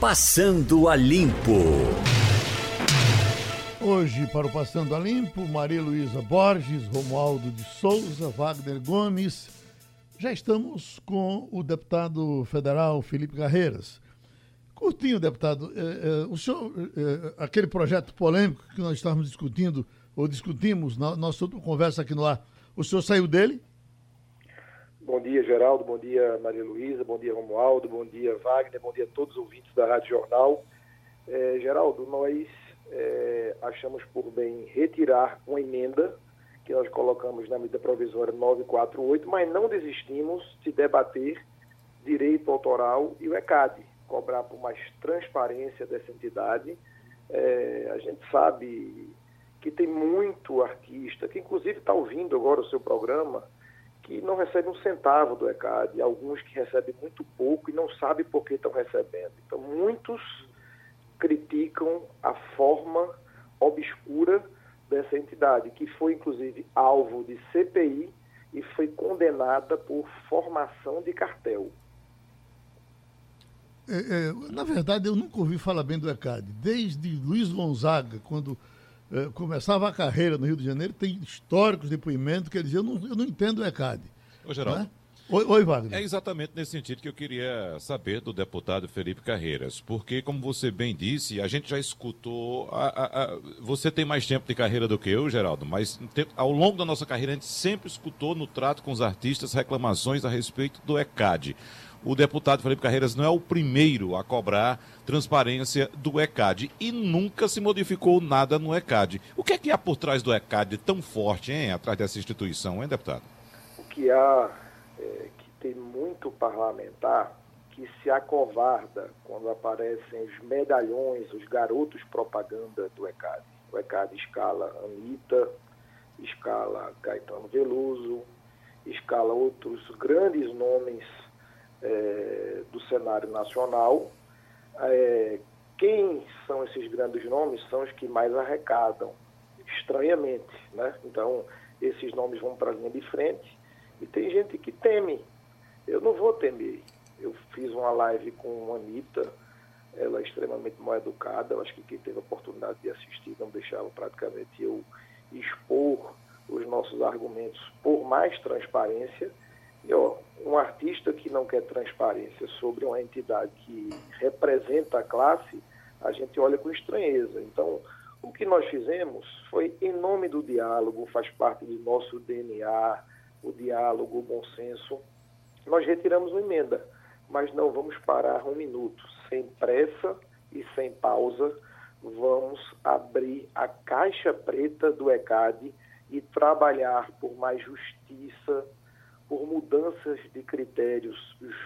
Passando a Limpo. Hoje, para o Passando a Limpo, Maria Luísa Borges, Romualdo de Souza, Wagner Gomes. Já estamos com o deputado federal Felipe Carreiras. Curtinho, deputado, é, é, o senhor, é, aquele projeto polêmico que nós estávamos discutindo, ou discutimos na nossa outra conversa aqui no ar, o senhor saiu dele? Bom dia, Geraldo. Bom dia, Maria Luísa. Bom dia, Romualdo. Bom dia, Wagner. Bom dia a todos os ouvintes da Rádio Jornal. É, Geraldo, nós é, achamos por bem retirar uma emenda que nós colocamos na medida provisória 948, mas não desistimos de debater direito autoral e o ECAD, cobrar por mais transparência dessa entidade. É, a gente sabe que tem muito artista, que inclusive está ouvindo agora o seu programa, que não recebe um centavo do ECAD, alguns que recebem muito pouco e não sabem por que estão recebendo. Então, muitos criticam a forma obscura dessa entidade, que foi inclusive alvo de CPI e foi condenada por formação de cartel. É, é, na verdade, eu nunca ouvi falar bem do ECAD. Desde Luiz Gonzaga, quando começava a carreira no Rio de Janeiro, tem históricos depoimentos que ele dizia, eu não, eu não entendo o ECAD. Ô, Geraldo. Né? Oi, oi, Wagner. É exatamente nesse sentido que eu queria saber do deputado Felipe Carreiras, porque, como você bem disse, a gente já escutou. A, a, a, você tem mais tempo de carreira do que eu, Geraldo, mas ao longo da nossa carreira a gente sempre escutou no trato com os artistas reclamações a respeito do ECAD o deputado Felipe Carreiras não é o primeiro a cobrar transparência do ECAD e nunca se modificou nada no ECAD. O que é que há por trás do ECAD tão forte, hein, atrás dessa instituição, hein, deputado? O que há é que tem muito parlamentar que se acovarda quando aparecem os medalhões, os garotos propaganda do ECAD. O ECAD escala Anitta, escala Caetano Veloso, escala outros grandes nomes é, do cenário nacional. É, quem são esses grandes nomes são os que mais arrecadam, estranhamente. Né? Então, esses nomes vão para a linha de frente e tem gente que teme. Eu não vou temer. Eu fiz uma live com a Anitta, ela é extremamente mal educada, eu acho que quem teve a oportunidade de assistir não deixava praticamente eu expor os nossos argumentos por mais transparência. E, ó, um artista que não quer transparência sobre uma entidade que representa a classe, a gente olha com estranheza. Então, o que nós fizemos foi, em nome do diálogo, faz parte do nosso DNA, o diálogo, o bom senso, nós retiramos uma emenda, mas não vamos parar um minuto. Sem pressa e sem pausa, vamos abrir a caixa preta do ECAD e trabalhar por mais justiça, por mudanças de critérios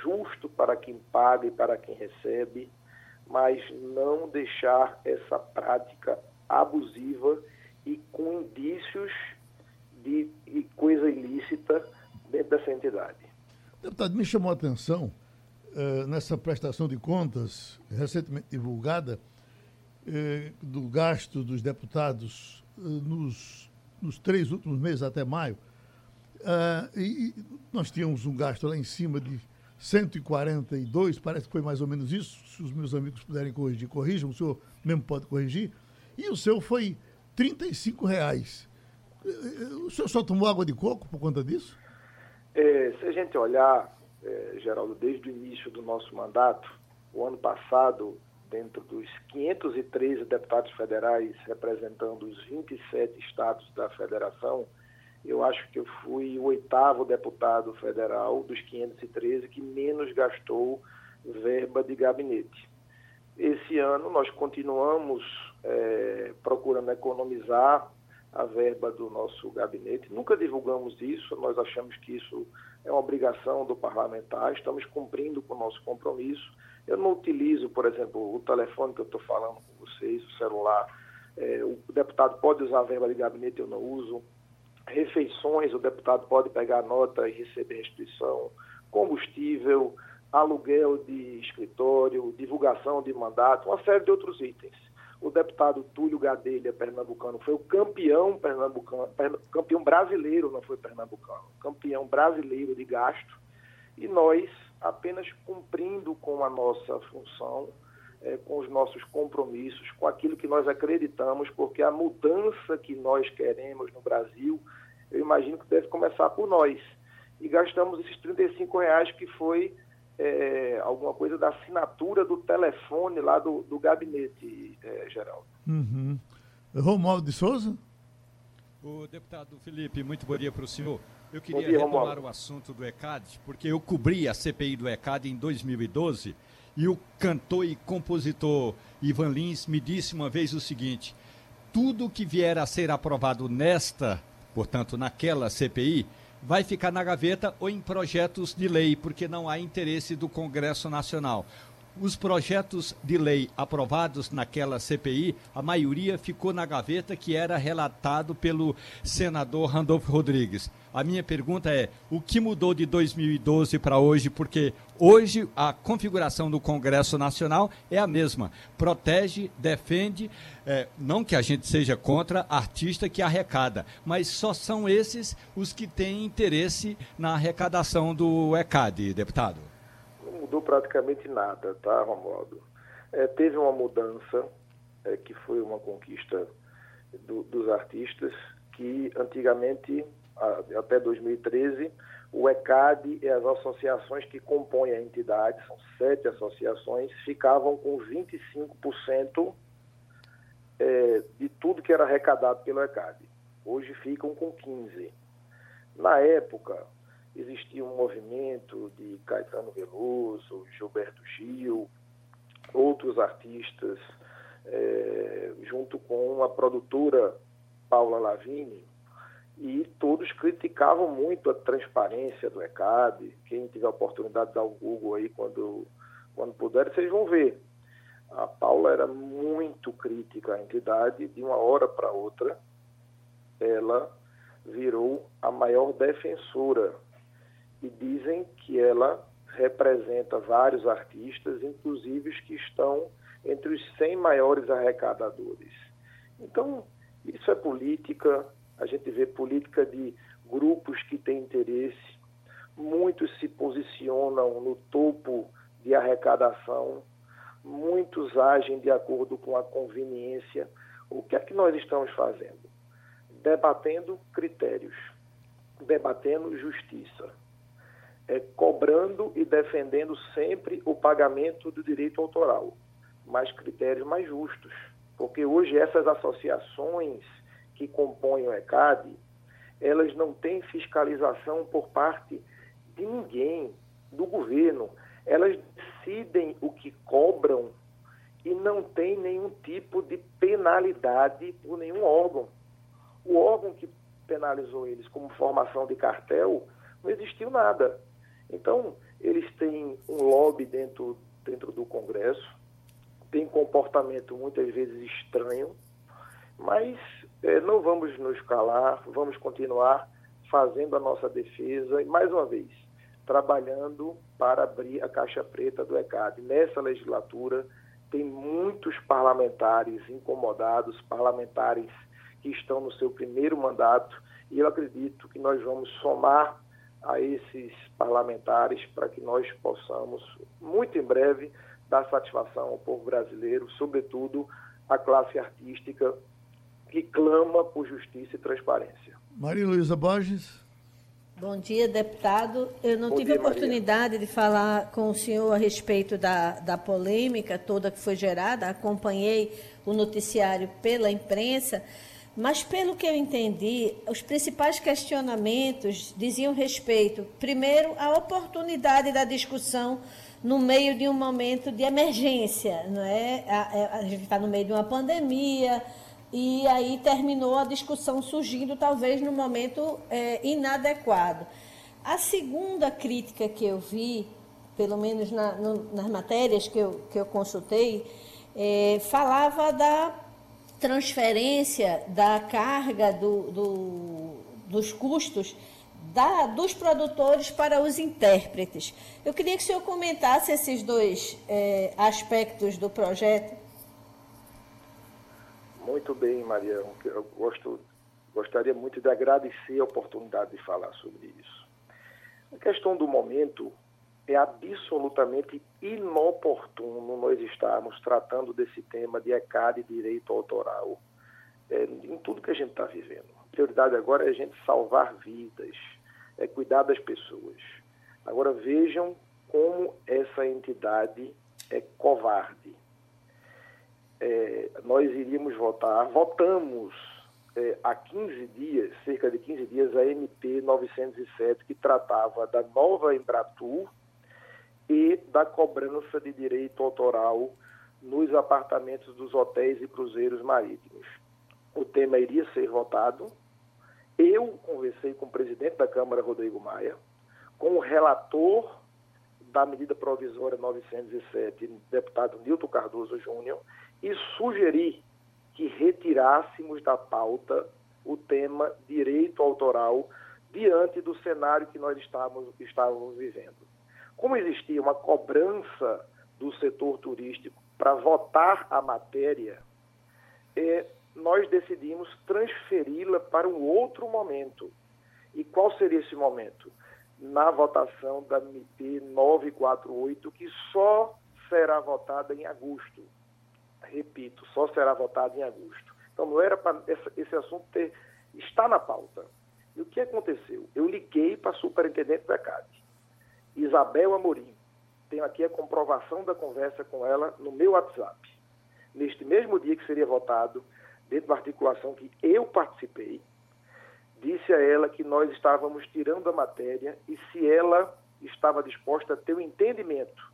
justo para quem paga e para quem recebe, mas não deixar essa prática abusiva e com indícios de, de coisa ilícita dentro dessa entidade. Deputado, me chamou a atenção uh, nessa prestação de contas recentemente divulgada uh, do gasto dos deputados uh, nos, nos três últimos meses até maio Uh, e, nós tínhamos um gasto lá em cima de 142, parece que foi mais ou menos isso. Se os meus amigos puderem corrigir, corrijam, o senhor mesmo pode corrigir. E o seu foi 35 reais. O senhor só tomou água de coco por conta disso? É, se a gente olhar, é, Geraldo, desde o início do nosso mandato, o ano passado, dentro dos 513 deputados federais representando os 27 estados da federação, eu acho que eu fui o oitavo deputado federal dos 513 que menos gastou verba de gabinete. Esse ano nós continuamos é, procurando economizar a verba do nosso gabinete. Nunca divulgamos isso, nós achamos que isso é uma obrigação do parlamentar, estamos cumprindo com o nosso compromisso. Eu não utilizo, por exemplo, o telefone que eu estou falando com vocês, o celular. É, o deputado pode usar a verba de gabinete, eu não uso refeições, o deputado pode pegar nota e receber restituição, combustível, aluguel de escritório, divulgação de mandato, uma série de outros itens. O deputado Túlio Gadelha, pernambucano, foi o campeão pernambucano, campeão brasileiro, não foi pernambucano, campeão brasileiro de gasto, e nós, apenas cumprindo com a nossa função, é, com os nossos compromissos, com aquilo que nós acreditamos, porque a mudança que nós queremos no Brasil, eu imagino que deve começar por nós. E gastamos esses 35 reais que foi é, alguma coisa da assinatura do telefone lá do, do gabinete, é, Geraldo. Uhum. Romualdo de Souza? O deputado Felipe, muito bom dia para o senhor. Eu queria dia, retomar Romualdo. o assunto do ECAD, porque eu cobri a CPI do ECAD em 2012 e o cantor e compositor Ivan Lins me disse uma vez o seguinte: tudo que vier a ser aprovado nesta, portanto, naquela CPI, vai ficar na gaveta ou em projetos de lei, porque não há interesse do Congresso Nacional. Os projetos de lei aprovados naquela CPI, a maioria ficou na gaveta que era relatado pelo senador Randolfo Rodrigues. A minha pergunta é: o que mudou de 2012 para hoje? Porque hoje a configuração do Congresso Nacional é a mesma. Protege, defende, é, não que a gente seja contra artista que arrecada, mas só são esses os que têm interesse na arrecadação do ECAD, deputado mudou praticamente nada, tá, Romualdo? É, teve uma mudança, é, que foi uma conquista do, dos artistas, que antigamente, a, até 2013, o ECAD e as associações que compõem a entidade, são sete associações, ficavam com 25% é, de tudo que era arrecadado pelo ECAD. Hoje ficam com 15%. Na época, existia um movimento de Caetano Veloso, Gilberto Gil, outros artistas, é, junto com a produtora Paula Lavigne, e todos criticavam muito a transparência do ECAD. Quem tiver a oportunidade de dar um Google aí quando, quando puder, vocês vão ver. A Paula era muito crítica à entidade, de uma hora para outra, ela virou a maior defensora e dizem que ela representa vários artistas, inclusive os que estão entre os 100 maiores arrecadadores. Então, isso é política, a gente vê política de grupos que têm interesse, muitos se posicionam no topo de arrecadação, muitos agem de acordo com a conveniência. O que é que nós estamos fazendo? Debatendo critérios, debatendo justiça é, cobrando e defendendo sempre o pagamento do direito autoral, mas critérios mais justos. Porque hoje essas associações que compõem o ECAD, elas não têm fiscalização por parte de ninguém, do governo. Elas decidem o que cobram e não tem nenhum tipo de penalidade por nenhum órgão. O órgão que penalizou eles como formação de cartel não existiu nada. Então, eles têm um lobby dentro, dentro do Congresso, tem comportamento muitas vezes estranho, mas é, não vamos nos calar, vamos continuar fazendo a nossa defesa e, mais uma vez, trabalhando para abrir a caixa preta do ECAD. Nessa legislatura, tem muitos parlamentares incomodados, parlamentares que estão no seu primeiro mandato, e eu acredito que nós vamos somar a esses parlamentares para que nós possamos, muito em breve, dar satisfação ao povo brasileiro, sobretudo à classe artística que clama por justiça e transparência. Maria Luísa Borges. Bom dia, deputado. Eu não Bom tive dia, oportunidade Maria. de falar com o senhor a respeito da, da polêmica toda que foi gerada. Acompanhei o noticiário pela imprensa. Mas, pelo que eu entendi, os principais questionamentos diziam respeito, primeiro, à oportunidade da discussão no meio de um momento de emergência. Não é? a, é, gente está no meio de uma pandemia, e aí terminou a discussão surgindo, talvez, no momento é, inadequado. A segunda crítica que eu vi, pelo menos na, no, nas matérias que eu, que eu consultei, é, falava da transferência da carga do, do, dos custos da, dos produtores para os intérpretes. Eu queria que o senhor comentasse esses dois é, aspectos do projeto. Muito bem, Maria. Eu gosto, gostaria muito de agradecer a oportunidade de falar sobre isso. A questão do momento é absolutamente inoportuno nós estarmos tratando desse tema de ECAD e direito autoral é, em tudo que a gente está vivendo. A prioridade agora é a gente salvar vidas, é cuidar das pessoas. Agora vejam como essa entidade é covarde. É, nós iríamos votar, votamos é, há 15 dias, cerca de 15 dias, a MP 907, que tratava da nova Embratur e da cobrança de direito autoral nos apartamentos dos hotéis e cruzeiros marítimos. O tema iria ser votado. Eu conversei com o presidente da Câmara, Rodrigo Maia, com o relator da medida provisória 907, deputado Nilton Cardoso Júnior, e sugeri que retirássemos da pauta o tema direito autoral diante do cenário que nós estávamos, estávamos vivendo. Como existia uma cobrança do setor turístico para votar a matéria, é, nós decidimos transferi-la para um outro momento. E qual seria esse momento? Na votação da MP 948, que só será votada em agosto repito, só será votado em agosto. Então não era para esse, assunto ter, estar na pauta. E o que aconteceu? Eu liguei para a superintendente da CAD, Isabel Amorim. Tenho aqui a comprovação da conversa com ela no meu WhatsApp. Neste mesmo dia que seria votado, dentro da articulação que eu participei, disse a ela que nós estávamos tirando a matéria e se ela estava disposta a ter um entendimento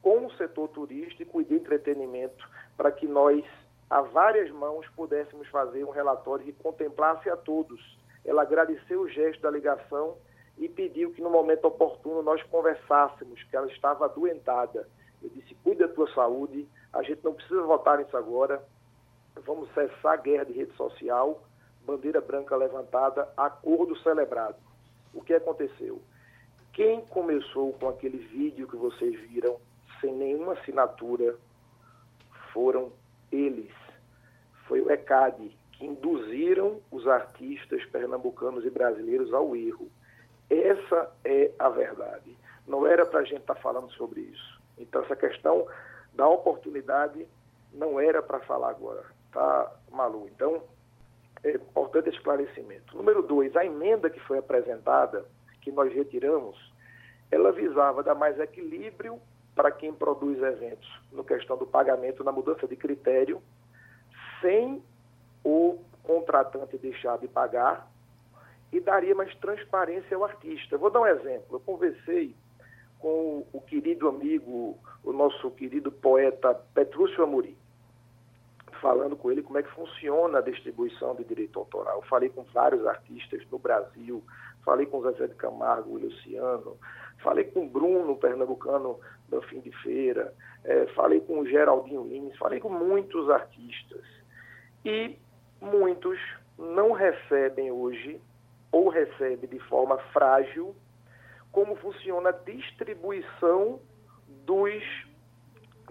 com o setor turístico e de entretenimento para que nós, a várias mãos, pudéssemos fazer um relatório que contemplasse a todos. Ela agradeceu o gesto da ligação e pediu que no momento oportuno nós conversássemos, que ela estava adoentada. Eu disse, cuida da tua saúde, a gente não precisa votar nisso agora, vamos cessar a guerra de rede social, bandeira branca levantada, acordo celebrado. O que aconteceu? Quem começou com aquele vídeo que vocês viram sem nenhuma assinatura, foram eles. Foi o ECAD que induziram os artistas pernambucanos e brasileiros ao erro. Essa é a verdade. Não era para a gente estar tá falando sobre isso. Então, essa questão da oportunidade não era para falar agora. Tá, Malu? Então, é importante esclarecimento. Número dois, a emenda que foi apresentada, que nós retiramos, ela visava dar mais equilíbrio para quem produz eventos no questão do pagamento na mudança de critério, sem o contratante deixar de pagar e daria mais transparência ao artista. Vou dar um exemplo. Eu conversei com o querido amigo, o nosso querido poeta Petrúcio Amorim, falando com ele como é que funciona a distribuição de direito autoral. Eu falei com vários artistas no Brasil, falei com o Zé de Camargo, Luciano, falei com Bruno, pernambucano do Fim de Feira, é, falei com o Geraldinho Lins, falei com muitos artistas. E muitos não recebem hoje, ou recebem de forma frágil, como funciona a distribuição dos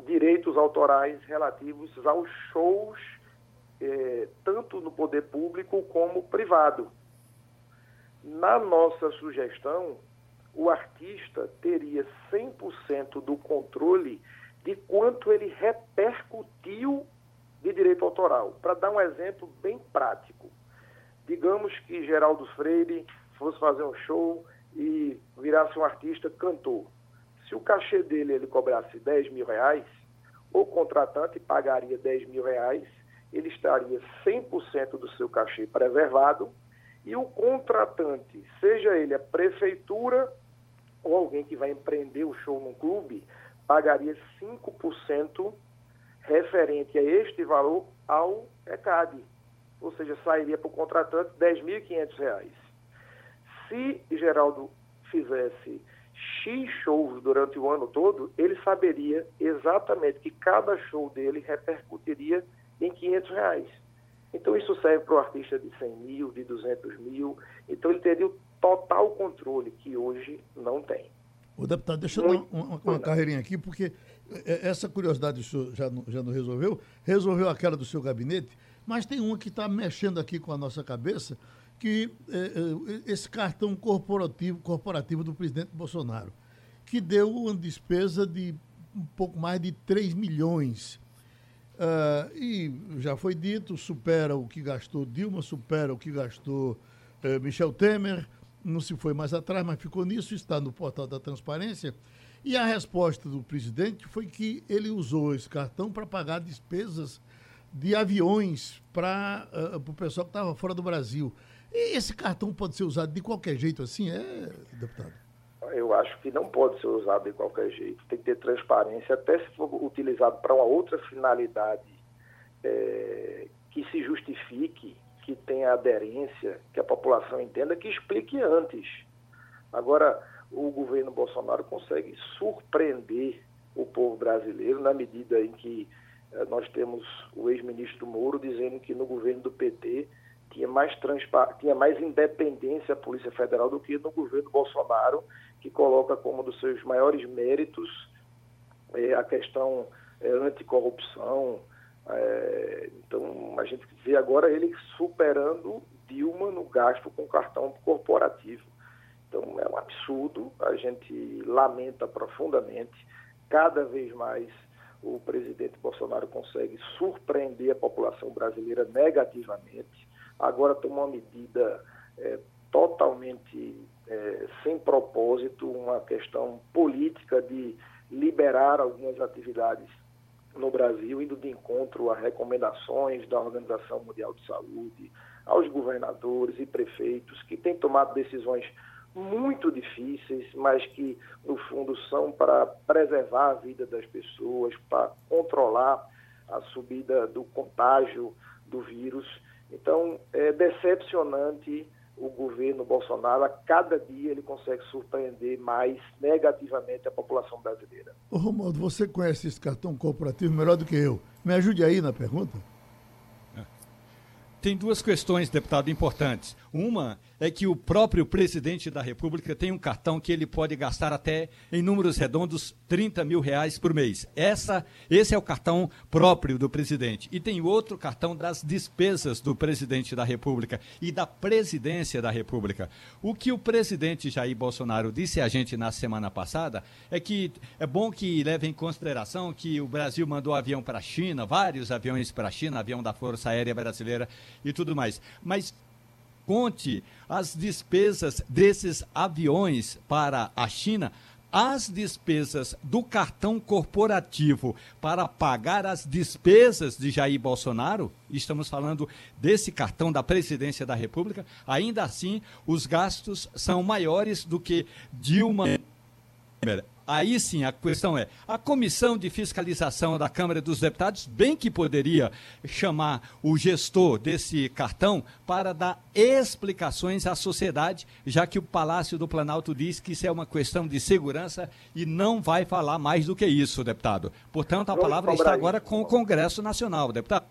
direitos autorais relativos aos shows, é, tanto no poder público como privado. Na nossa sugestão, o artista teria 100% do controle de quanto ele repercutiu de direito autoral. Para dar um exemplo bem prático, digamos que Geraldo Freire fosse fazer um show e virasse um artista cantor. Se o cachê dele ele cobrasse 10 mil reais, o contratante pagaria 10 mil reais, ele estaria 100% do seu cachê preservado e o contratante, seja ele a prefeitura ou alguém que vai empreender o show num clube pagaria 5% referente a este valor ao ECAD. Ou seja, sairia para o contratante R$ 10.500. Se Geraldo fizesse X shows durante o ano todo, ele saberia exatamente que cada show dele repercutiria em 500 reais. Então isso serve para o artista de 100 mil, de 200 mil. Então ele teria o total controle que hoje não tem. O deputado, deixa eu dar uma, uma, carreirinha aqui, porque é, essa curiosidade o senhor já não, já não resolveu, resolveu aquela do seu gabinete, mas tem uma que está mexendo aqui com a nossa cabeça, que é, é, esse cartão corporativo, corporativo do presidente Bolsonaro, que deu uma despesa de um pouco mais de 3 milhões. Uh, e já foi dito, supera o que gastou Dilma, supera o que gastou uh, Michel Temer, não se foi mais atrás, mas ficou nisso, está no portal da transparência. E a resposta do presidente foi que ele usou esse cartão para pagar despesas de aviões para uh, o pessoal que estava fora do Brasil. E esse cartão pode ser usado de qualquer jeito assim, é, deputado? eu acho que não pode ser usado de qualquer jeito. Tem que ter transparência, até se for utilizado para uma outra finalidade é, que se justifique, que tenha aderência, que a população entenda, que explique antes. Agora, o governo Bolsonaro consegue surpreender o povo brasileiro na medida em que nós temos o ex-ministro Moro dizendo que no governo do PT tinha mais, tinha mais independência a Polícia Federal do que no governo Bolsonaro que coloca como um dos seus maiores méritos é, a questão é, anticorrupção. É, então, a gente vê agora ele superando Dilma no gasto com cartão corporativo. Então, é um absurdo, a gente lamenta profundamente. Cada vez mais o presidente Bolsonaro consegue surpreender a população brasileira negativamente. Agora toma uma medida é, totalmente é, sem propósito, uma questão política de liberar algumas atividades no Brasil, indo de encontro a recomendações da Organização Mundial de Saúde, aos governadores e prefeitos que têm tomado decisões muito difíceis, mas que, no fundo, são para preservar a vida das pessoas, para controlar a subida do contágio do vírus. Então, é decepcionante o governo Bolsonaro, a cada dia ele consegue surpreender mais negativamente a população brasileira. Ô Romualdo, você conhece esse cartão corporativo melhor do que eu. Me ajude aí na pergunta. Tem duas questões, deputado, importantes. Uma é que o próprio presidente da República tem um cartão que ele pode gastar até, em números redondos, 30 mil reais por mês. Essa, esse é o cartão próprio do presidente. E tem outro cartão das despesas do presidente da República e da presidência da República. O que o presidente Jair Bolsonaro disse a gente na semana passada é que é bom que leve em consideração que o Brasil mandou avião para a China, vários aviões para a China, avião da Força Aérea Brasileira e tudo mais. Mas conte as despesas desses aviões para a China, as despesas do cartão corporativo para pagar as despesas de Jair Bolsonaro, estamos falando desse cartão da presidência da República, ainda assim os gastos são maiores do que Dilma Aí sim, a questão é: a comissão de fiscalização da Câmara dos Deputados, bem que poderia chamar o gestor desse cartão para dar explicações à sociedade, já que o Palácio do Planalto diz que isso é uma questão de segurança e não vai falar mais do que isso, deputado. Portanto, a palavra está agora com o Congresso Nacional, deputado.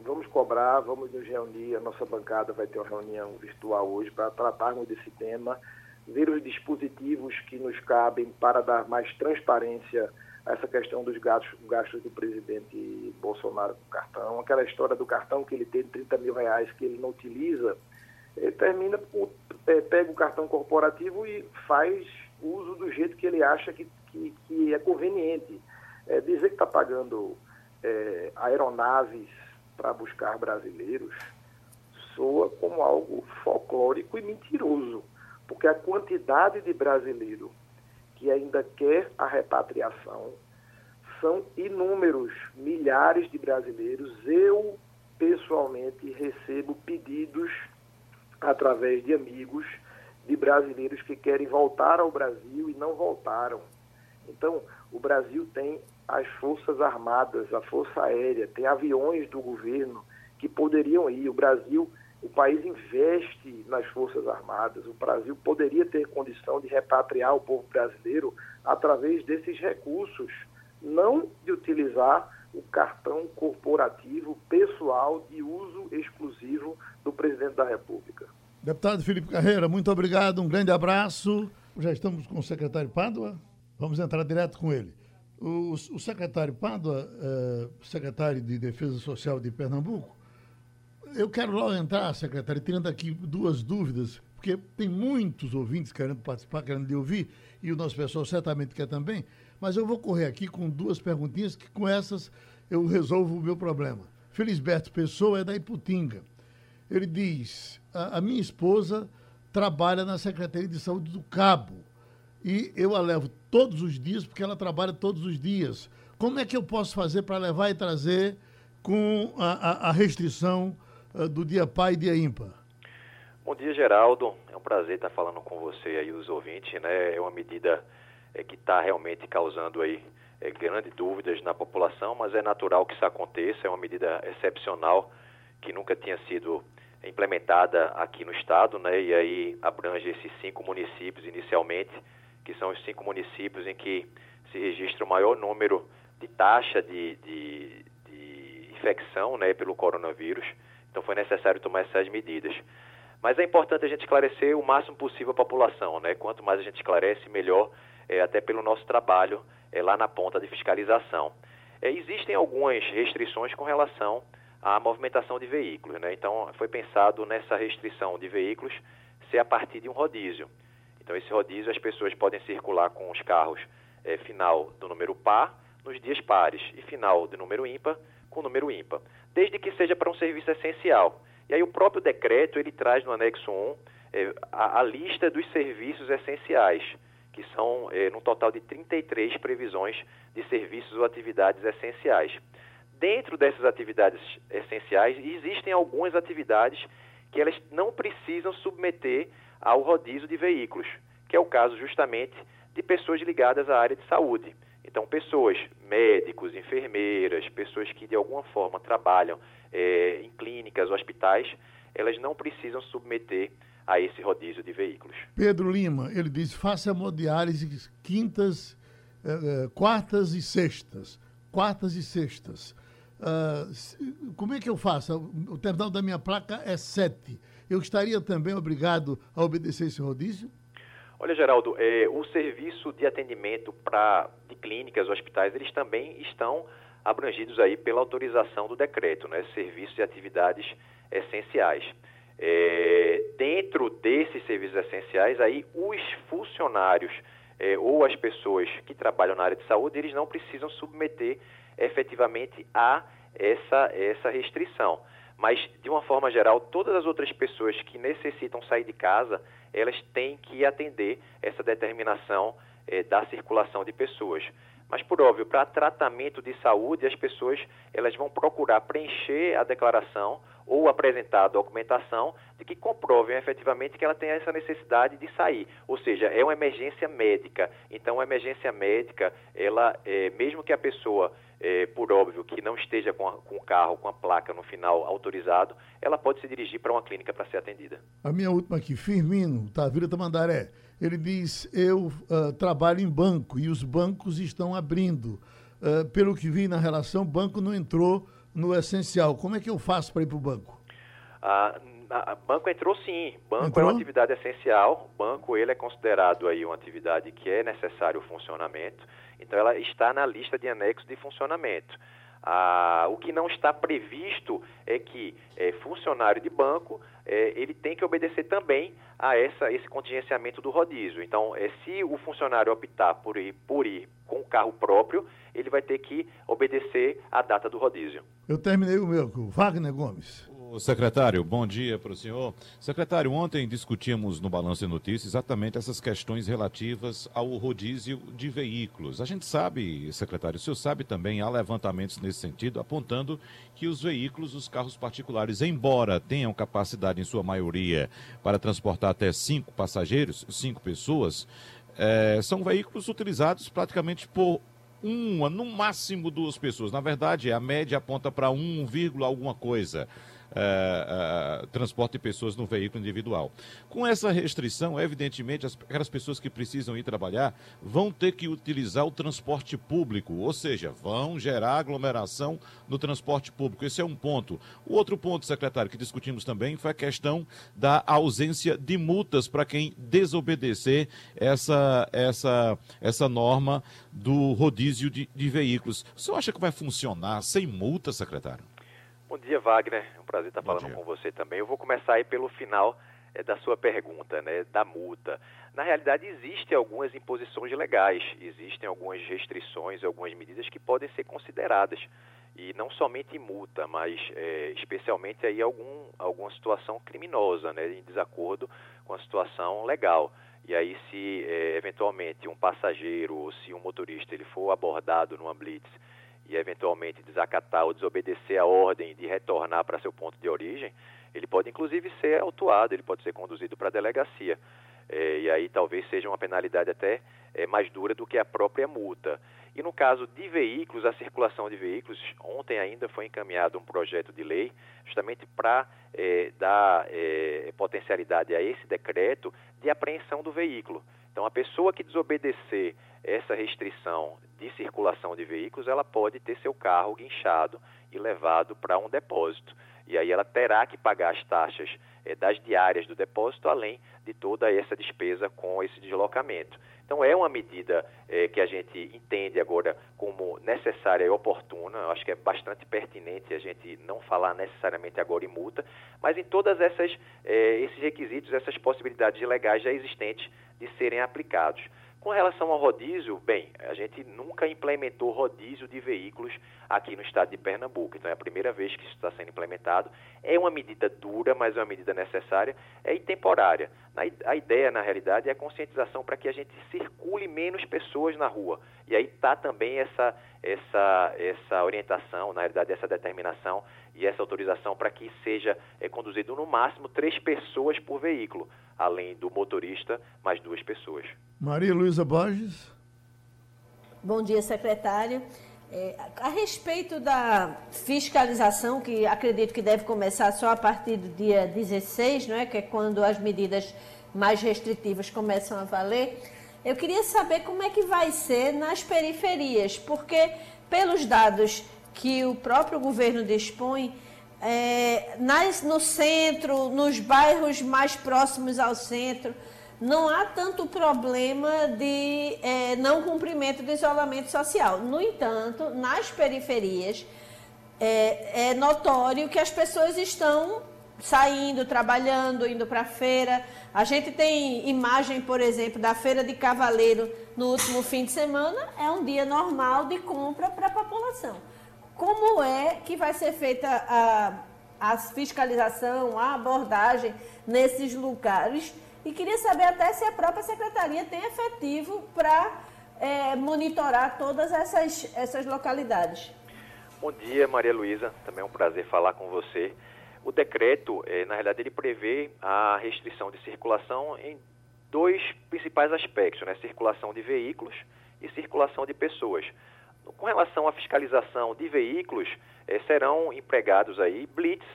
Vamos cobrar, vamos nos reunir. A nossa bancada vai ter uma reunião virtual hoje para tratarmos desse tema ver os dispositivos que nos cabem para dar mais transparência a essa questão dos gastos, gastos do presidente Bolsonaro com cartão. Aquela história do cartão que ele tem 30 mil reais que ele não utiliza, ele termina, é, pega o cartão corporativo e faz uso do jeito que ele acha que, que, que é conveniente. É, dizer que está pagando é, aeronaves para buscar brasileiros soa como algo folclórico e mentiroso porque a quantidade de brasileiro que ainda quer a repatriação são inúmeros, milhares de brasileiros. Eu, pessoalmente, recebo pedidos através de amigos de brasileiros que querem voltar ao Brasil e não voltaram. Então, o Brasil tem as Forças Armadas, a Força Aérea, tem aviões do governo que poderiam ir. O Brasil o país investe nas Forças Armadas. O Brasil poderia ter condição de repatriar o povo brasileiro através desses recursos, não de utilizar o cartão corporativo pessoal de uso exclusivo do presidente da República. Deputado Felipe Carreira, muito obrigado, um grande abraço. Já estamos com o secretário Pádua, vamos entrar direto com ele. O, o secretário Pádua, é, secretário de Defesa Social de Pernambuco, eu quero logo entrar, secretário, tirando aqui duas dúvidas, porque tem muitos ouvintes querendo participar, querendo lhe ouvir, e o nosso pessoal certamente quer também, mas eu vou correr aqui com duas perguntinhas que com essas eu resolvo o meu problema. Felisberto Pessoa é da Iputinga. Ele diz: a, a minha esposa trabalha na Secretaria de Saúde do Cabo e eu a levo todos os dias porque ela trabalha todos os dias. Como é que eu posso fazer para levar e trazer com a, a, a restrição do dia pai e dia ímpar? Bom dia, Geraldo. É um prazer estar falando com você aí, os ouvintes, né? É uma medida é, que está realmente causando aí é, grandes dúvidas na população, mas é natural que isso aconteça. É uma medida excepcional que nunca tinha sido implementada aqui no estado, né? E aí abrange esses cinco municípios inicialmente, que são os cinco municípios em que se registra o maior número de taxa de, de, de infecção, né, pelo coronavírus. Então foi necessário tomar essas medidas. Mas é importante a gente esclarecer o máximo possível a população, né? Quanto mais a gente esclarece, melhor, é, até pelo nosso trabalho é, lá na ponta de fiscalização. É, existem algumas restrições com relação à movimentação de veículos. Né? Então, foi pensado nessa restrição de veículos ser a partir de um rodízio. Então, esse rodízio, as pessoas podem circular com os carros é, final do número par nos dias pares e final do número ímpar com número ímpar, desde que seja para um serviço essencial. E aí o próprio decreto, ele traz no anexo 1 é, a, a lista dos serviços essenciais, que são é, no total de 33 previsões de serviços ou atividades essenciais. Dentro dessas atividades essenciais, existem algumas atividades que elas não precisam submeter ao rodízio de veículos, que é o caso justamente de pessoas ligadas à área de saúde. Então, pessoas, médicos, enfermeiras, pessoas que de alguma forma trabalham é, em clínicas, hospitais, elas não precisam submeter a esse rodízio de veículos. Pedro Lima, ele diz: faça hemodiálise quintas, eh, eh, quartas e sextas. Quartas e sextas. Uh, como é que eu faço? O terminal da minha placa é 7. Eu estaria também obrigado a obedecer esse rodízio? Olha, Geraldo, é, o serviço de atendimento para de clínicas, hospitais, eles também estão abrangidos aí pela autorização do decreto, né? Serviços e atividades essenciais. É, dentro desses serviços essenciais, aí os funcionários é, ou as pessoas que trabalham na área de saúde, eles não precisam submeter efetivamente a essa, essa restrição. Mas, de uma forma geral, todas as outras pessoas que necessitam sair de casa, elas têm que atender essa determinação é, da circulação de pessoas. Mas, por óbvio, para tratamento de saúde, as pessoas elas vão procurar preencher a declaração ou apresentar a documentação de que comprovem efetivamente que ela tem essa necessidade de sair. Ou seja, é uma emergência médica. Então, a emergência médica, ela, é, mesmo que a pessoa, é, por óbvio, que não esteja com, a, com o carro, com a placa no final autorizado, ela pode se dirigir para uma clínica para ser atendida. A minha última aqui, Firmino, Tavira Tamandaré. Ele diz: Eu uh, trabalho em banco e os bancos estão abrindo. Uh, pelo que vi na relação, o banco não entrou no essencial. Como é que eu faço para ir para o banco? Ah, banco entrou sim. Banco entrou? é uma atividade essencial. Banco ele é considerado aí uma atividade que é necessário o funcionamento. Então ela está na lista de anexos de funcionamento. Ah, o que não está previsto é que é, funcionário de banco é, ele tem que obedecer também a essa, esse contingenciamento do rodízio. Então, é, se o funcionário optar por ir, por ir com o carro próprio, ele vai ter que obedecer a data do rodízio. Eu terminei o meu Wagner Gomes. Secretário, bom dia para o senhor. Secretário, ontem discutimos no Balanço de Notícias exatamente essas questões relativas ao rodízio de veículos. A gente sabe, secretário, o senhor sabe também, há levantamentos nesse sentido, apontando que os veículos, os carros particulares, embora tenham capacidade, em sua maioria, para transportar até cinco passageiros, cinco pessoas, é, são veículos utilizados praticamente por uma, no máximo duas pessoas. Na verdade, a média aponta para 1, alguma coisa uh, uh, transporte de pessoas no veículo individual. Com essa restrição, evidentemente, as, aquelas pessoas que precisam ir trabalhar vão ter que utilizar o transporte público, ou seja, vão gerar aglomeração no transporte público. Esse é um ponto. O outro ponto, secretário, que discutimos também foi a questão da ausência de multas para quem desobedecer essa, essa, essa norma do rodízio de, de veículos. O senhor acha que vai funcionar sem multa, secretário? Bom dia, Wagner. É um prazer estar Bom falando dia. com você também. Eu vou começar aí pelo final é, da sua pergunta, né, da multa. Na realidade, existem algumas imposições legais, existem algumas restrições, algumas medidas que podem ser consideradas. E não somente multa, mas é, especialmente aí algum, alguma situação criminosa, né, em desacordo com a situação legal. E aí, se é, eventualmente um passageiro ou se um motorista ele for abordado numa blitz e eventualmente desacatar ou desobedecer a ordem de retornar para seu ponto de origem, ele pode inclusive ser autuado, ele pode ser conduzido para a delegacia. É, e aí talvez seja uma penalidade até é, mais dura do que a própria multa. E no caso de veículos, a circulação de veículos, ontem ainda foi encaminhado um projeto de lei justamente para é, dar é, potencialidade a esse decreto de apreensão do veículo. Então, a pessoa que desobedecer essa restrição de circulação de veículos, ela pode ter seu carro guinchado e levado para um depósito. E aí ela terá que pagar as taxas é, das diárias do depósito, além de toda essa despesa com esse deslocamento. Então é uma medida é, que a gente entende agora como necessária e oportuna. Eu acho que é bastante pertinente a gente não falar necessariamente agora em multa, mas em todas essas é, esses requisitos, essas possibilidades legais já existentes de serem aplicados. Com relação ao rodízio, bem, a gente nunca implementou rodízio de veículos aqui no estado de Pernambuco, então é a primeira vez que isso está sendo implementado. É uma medida dura, mas é uma medida necessária é, e temporária. A ideia, na realidade, é a conscientização para que a gente circule menos pessoas na rua. E aí está também essa, essa, essa orientação, na realidade, essa determinação e essa autorização para que seja é, conduzido no máximo três pessoas por veículo, além do motorista, mais duas pessoas. Maria Luísa Borges. Bom dia, secretário. É, a respeito da fiscalização, que acredito que deve começar só a partir do dia 16, não é? que é quando as medidas mais restritivas começam a valer, eu queria saber como é que vai ser nas periferias, porque pelos dados que o próprio governo dispõe, é, nas, no centro, nos bairros mais próximos ao centro, não há tanto problema de é, não cumprimento do isolamento social. No entanto, nas periferias, é, é notório que as pessoas estão saindo, trabalhando, indo para a feira. A gente tem imagem, por exemplo, da Feira de Cavaleiro no último fim de semana. É um dia normal de compra para a população como é que vai ser feita a, a fiscalização, a abordagem nesses lugares. E queria saber até se a própria secretaria tem efetivo para é, monitorar todas essas, essas localidades. Bom dia, Maria Luísa. Também é um prazer falar com você. O decreto, é, na realidade, ele prevê a restrição de circulação em dois principais aspectos, né? Circulação de veículos e circulação de pessoas. Com relação à fiscalização de veículos, eh, serão empregados aí blitz,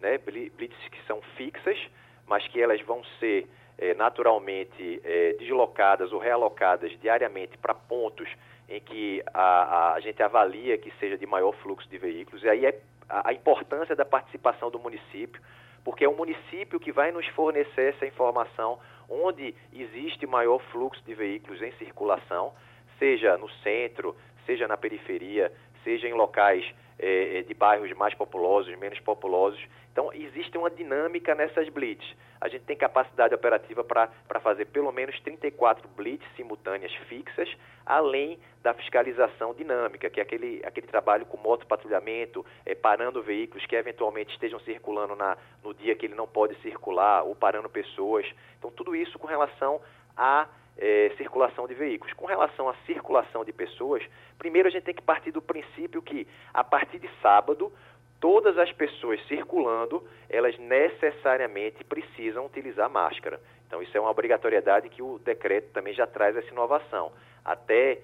né, blitz que são fixas, mas que elas vão ser eh, naturalmente eh, deslocadas ou realocadas diariamente para pontos em que a, a, gente avalia que seja de maior fluxo de veículos. E aí é a, a importância da participação do município, porque é o município que vai nos fornecer essa informação onde existe maior fluxo de veículos em circulação, seja no centro, seja na periferia, seja em locais é, de bairros mais populosos, menos populosos. Então, existe uma dinâmica nessas blitz. A gente tem capacidade operativa para fazer pelo menos 34 blitz simultâneas fixas, além da fiscalização dinâmica, que é aquele, aquele trabalho com motopatrulhamento, é, parando veículos que eventualmente estejam circulando na, no dia que ele não pode circular, ou parando pessoas. Então, tudo isso com relação a é, circulação de veículos. Com relação à circulação de pessoas, primeiro a gente tem que partir do princípio que, a partir de sábado, todas as pessoas circulando, elas necessariamente precisam utilizar máscara. Então, isso é uma obrigatoriedade que o decreto também já traz essa inovação. Até,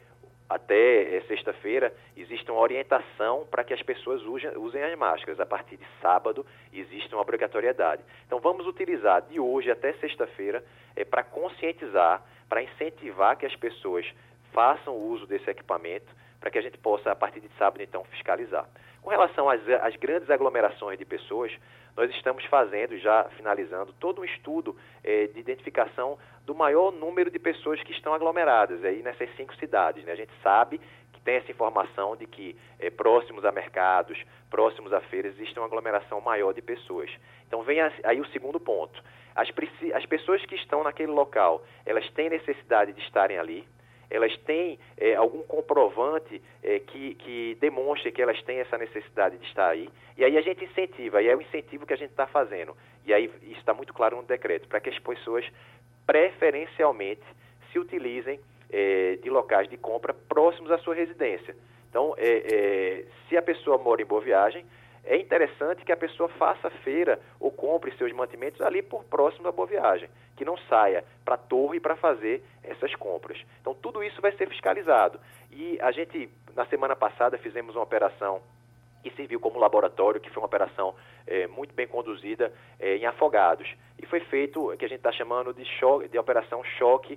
até sexta-feira, existe uma orientação para que as pessoas usem, usem as máscaras. A partir de sábado, existe uma obrigatoriedade. Então, vamos utilizar de hoje até sexta-feira é, para conscientizar para incentivar que as pessoas façam uso desse equipamento, para que a gente possa, a partir de sábado, então, fiscalizar. Com relação às, às grandes aglomerações de pessoas, nós estamos fazendo, já finalizando, todo um estudo eh, de identificação do maior número de pessoas que estão aglomeradas aí nessas cinco cidades. Né? A gente sabe tem essa informação de que é, próximos a mercados, próximos a feiras, existe uma aglomeração maior de pessoas. Então vem aí o segundo ponto. As, as pessoas que estão naquele local, elas têm necessidade de estarem ali, elas têm é, algum comprovante é, que, que demonstre que elas têm essa necessidade de estar aí. E aí a gente incentiva, e é o incentivo que a gente está fazendo. E aí está muito claro no decreto, para que as pessoas preferencialmente se utilizem é, de locais de compra próximos à sua residência. Então, é, é, se a pessoa mora em Boa Viagem, é interessante que a pessoa faça feira ou compre seus mantimentos ali por próximo da Boa Viagem, que não saia para a torre para fazer essas compras. Então, tudo isso vai ser fiscalizado. E a gente, na semana passada, fizemos uma operação que serviu como laboratório, que foi uma operação é, muito bem conduzida é, em Afogados. E foi feito o que a gente está chamando de, choque, de operação choque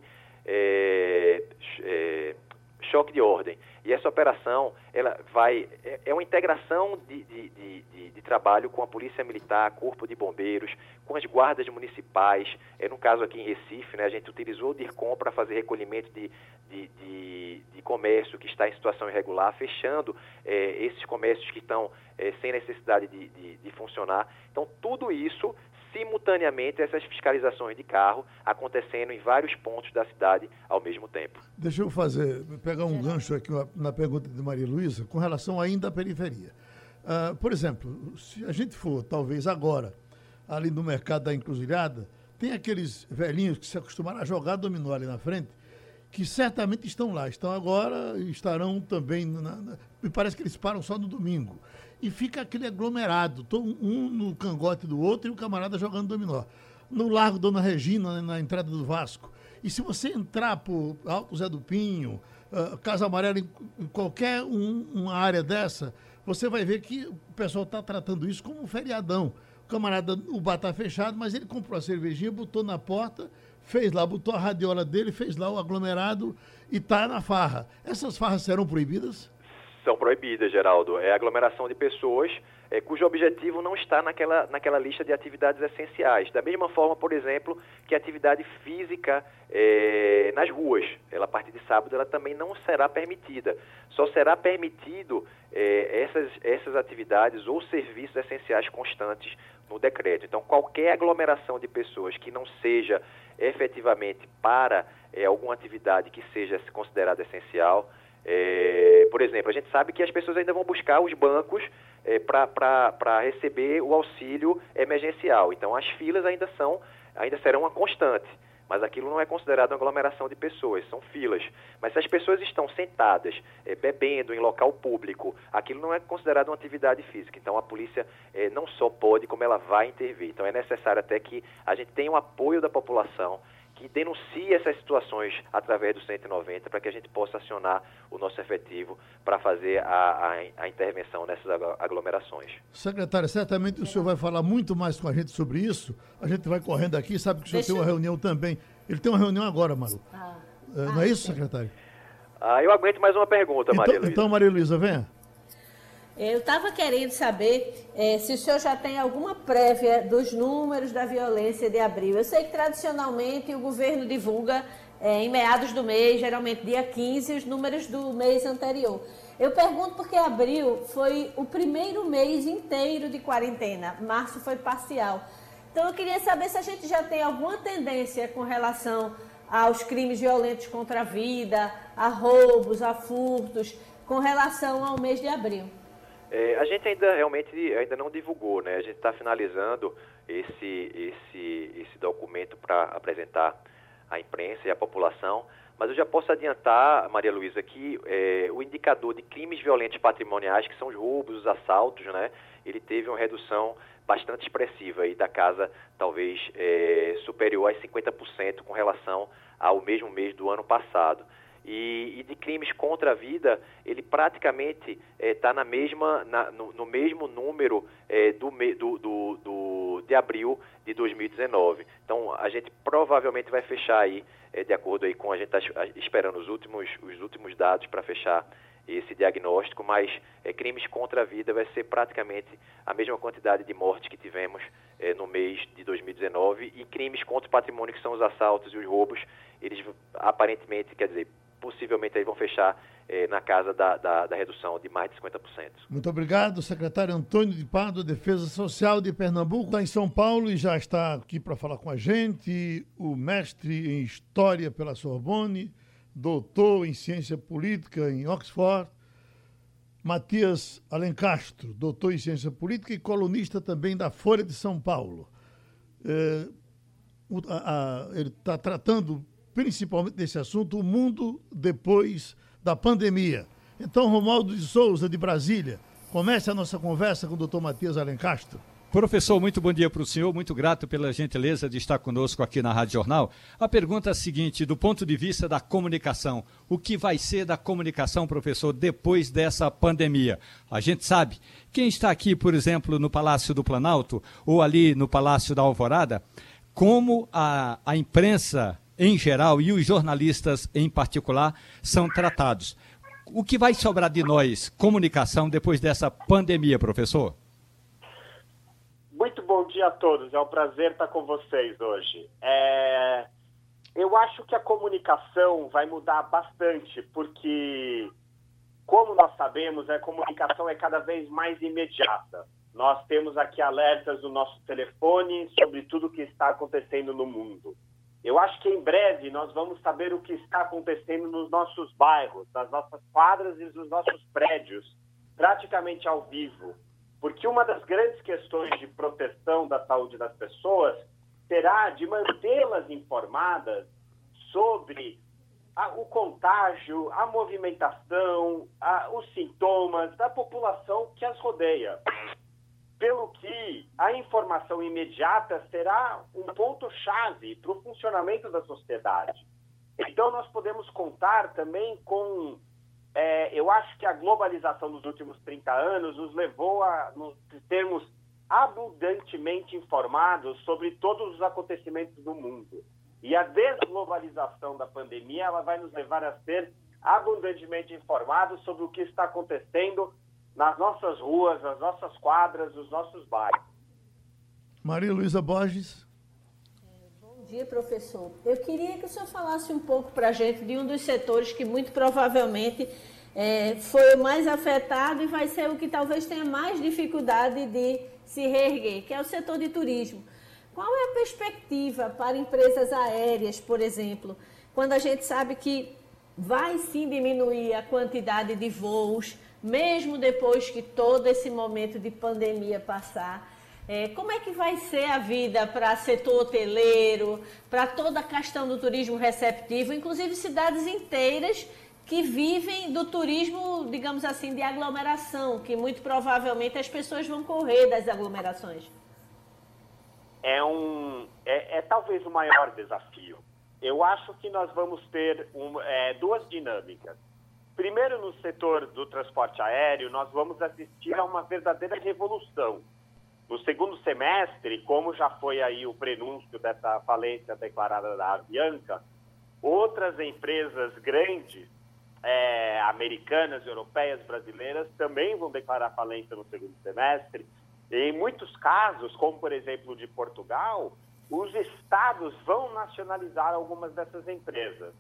é, é, choque de ordem. E essa operação ela vai é, é uma integração de, de, de, de, trabalho com a Polícia Militar, Corpo de Bombeiros, com as guardas municipais. É, no caso aqui em Recife, né, a gente utilizou o DIRCOM para fazer recolhimento de, de, comércio que está em situação irregular, fechando é, esses comércios que estão é, sem necessidade de, de, de funcionar. Então, tudo isso simultaneamente essas fiscalizações de carro acontecendo em vários pontos da cidade ao mesmo tempo. Deixa eu fazer, pegar um gancho aqui na pergunta de Maria Luísa com relação ainda à periferia. Uh, por exemplo, se a gente for, talvez agora, ali no mercado da encruzilhada, tem aqueles velhinhos que se acostumaram a jogar dominó ali na frente, que certamente estão lá, estão agora estarão também. Na, na, me parece que eles param só no domingo e fica aquele aglomerado, um no cangote do outro e o camarada jogando dominó. No Largo Dona Regina, né, na entrada do Vasco. E se você entrar por Alto Zé do Pinho, uh, Casa Amarela, em, em qualquer um, uma área dessa, você vai ver que o pessoal está tratando isso como um feriadão. O camarada, o bar está fechado, mas ele comprou a cervejinha, botou na porta, fez lá, botou a radiola dele, fez lá o aglomerado e está na farra. Essas farras serão proibidas? São proibidas, Geraldo. É aglomeração de pessoas é, cujo objetivo não está naquela, naquela lista de atividades essenciais. Da mesma forma, por exemplo, que a atividade física é, nas ruas, ela a partir de sábado, ela também não será permitida. Só será permitido é, essas, essas atividades ou serviços essenciais constantes no decreto. Então, qualquer aglomeração de pessoas que não seja efetivamente para é, alguma atividade que seja considerada essencial, é, por exemplo, a gente sabe que as pessoas ainda vão buscar os bancos é, para receber o auxílio emergencial. Então, as filas ainda são, ainda serão uma constante. Mas aquilo não é considerado uma aglomeração de pessoas, são filas. Mas se as pessoas estão sentadas, é, bebendo em local público, aquilo não é considerado uma atividade física. Então a polícia é, não só pode, como ela vai intervir. Então é necessário até que a gente tenha o apoio da população que denuncie essas situações através do 190 para que a gente possa acionar o nosso efetivo para fazer a, a, a, intervenção nessas aglomerações. Secretário, certamente o senhor vai falar muito mais com a gente sobre isso. A gente vai correndo aqui, sabe que o senhor Deixa tem uma reunião também. Ele tem uma reunião agora, Maru. Ah. É, não é isso, secretário? Ah, eu aguento mais uma pergunta, então, Maria Luísa. Então, Maria Luísa, venha. Eu estava querendo saber é, se o senhor já tem alguma prévia dos números da violência de abril. Eu sei que tradicionalmente o governo divulga é, em meados do mês, geralmente dia 15, os números do mês anterior. Eu pergunto porque abril foi o primeiro mês inteiro de quarentena, março foi parcial. Então eu queria saber se a gente já tem alguma tendência com relação aos crimes violentos contra a vida, a roubos, a furtos, com relação ao mês de abril. É, a gente ainda realmente ainda não divulgou, né? A gente está finalizando esse, esse, esse documento para apresentar à imprensa e à população, mas eu já posso adiantar, Maria Luísa, que é, o indicador de crimes violentos patrimoniais, que são os roubos, os assaltos, né? Ele teve uma redução bastante expressiva aí da casa, talvez é, superior a 50% com relação ao mesmo mês do ano passado e, e, de crimes contra a vida, ele praticamente está eh, na mesma, na, no, no, mesmo número é, do, do, do, do, de abril de 2019. Então, a gente provavelmente vai fechar aí, é, de acordo aí com a gente está esperando os últimos, os últimos dados para fechar esse diagnóstico, mas é, crimes contra a vida vai ser praticamente a mesma quantidade de mortes que tivemos é, no mês de 2019 e crimes contra o patrimônio, que são os assaltos e os roubos, eles aparentemente, quer dizer, possivelmente aí vão fechar eh, na casa da, da, da, redução de mais de 50%. Muito obrigado, secretário Antônio de Pardo, Defesa Social de Pernambuco, está em São Paulo e já está aqui para falar com a gente o mestre em História pela Sorbonne, doutor em Ciência Política em Oxford, Matias Alencastro, doutor em Ciência Política e colunista também da Folha de São Paulo. É, a, a, ele está tratando principalmente desse assunto, o mundo depois da pandemia. Então, Romualdo de Souza, de Brasília, comece a nossa conversa com o doutor Matias Alencastro. Professor, muito bom dia para o senhor, muito grato pela gentileza de estar conosco aqui na Rádio Jornal. A pergunta é a seguinte: do ponto de vista da comunicação, o que vai ser da comunicação, professor, depois dessa pandemia? A gente sabe, quem está aqui, por exemplo, no Palácio do Planalto ou ali no Palácio da Alvorada, como a, a imprensa em geral e os jornalistas em particular são tratados. O que vai sobrar de nós, comunicação, depois dessa pandemia, professor? Muito bom dia a todos, é um prazer estar com vocês hoje. É... Eu acho que a comunicação vai mudar bastante, porque, como nós sabemos, a comunicação é cada vez mais imediata. Nós temos aqui alertas no nosso telefone sobre tudo o que está acontecendo no mundo. Eu acho que em breve nós vamos saber o que está acontecendo nos nossos bairros, nas nossas quadras e nos nossos prédios, praticamente ao vivo. Porque uma das grandes questões de proteção da saúde das pessoas será de mantê-las informadas sobre a, o contágio, a movimentação, a, os sintomas da população que as rodeia pelo que a informação imediata será um ponto-chave para o funcionamento da sociedade. Então, nós podemos contar também com. É, eu acho que a globalização dos últimos 30 anos nos levou a nos termos abundantemente informados sobre todos os acontecimentos do mundo. E a desglobalização da pandemia ela vai nos levar a ser abundantemente informados sobre o que está acontecendo nas nossas ruas, nas nossas quadras, nos nossos bairros. Maria Luísa Borges. Bom dia, professor. Eu queria que o senhor falasse um pouco para a gente de um dos setores que muito provavelmente é, foi o mais afetado e vai ser o que talvez tenha mais dificuldade de se reerguer, que é o setor de turismo. Qual é a perspectiva para empresas aéreas, por exemplo, quando a gente sabe que vai sim diminuir a quantidade de voos, mesmo depois que todo esse momento de pandemia passar. É, como é que vai ser a vida para setor hoteleiro, para toda a questão do turismo receptivo, inclusive cidades inteiras que vivem do turismo, digamos assim, de aglomeração, que muito provavelmente as pessoas vão correr das aglomerações? É, um, é, é talvez o maior desafio. Eu acho que nós vamos ter um, é, duas dinâmicas. Primeiro, no setor do transporte aéreo, nós vamos assistir a uma verdadeira revolução. No segundo semestre, como já foi aí o prenúncio dessa falência declarada da Avianca, outras empresas grandes, é, americanas, europeias, brasileiras, também vão declarar falência no segundo semestre. E em muitos casos, como por exemplo de Portugal, os estados vão nacionalizar algumas dessas empresas.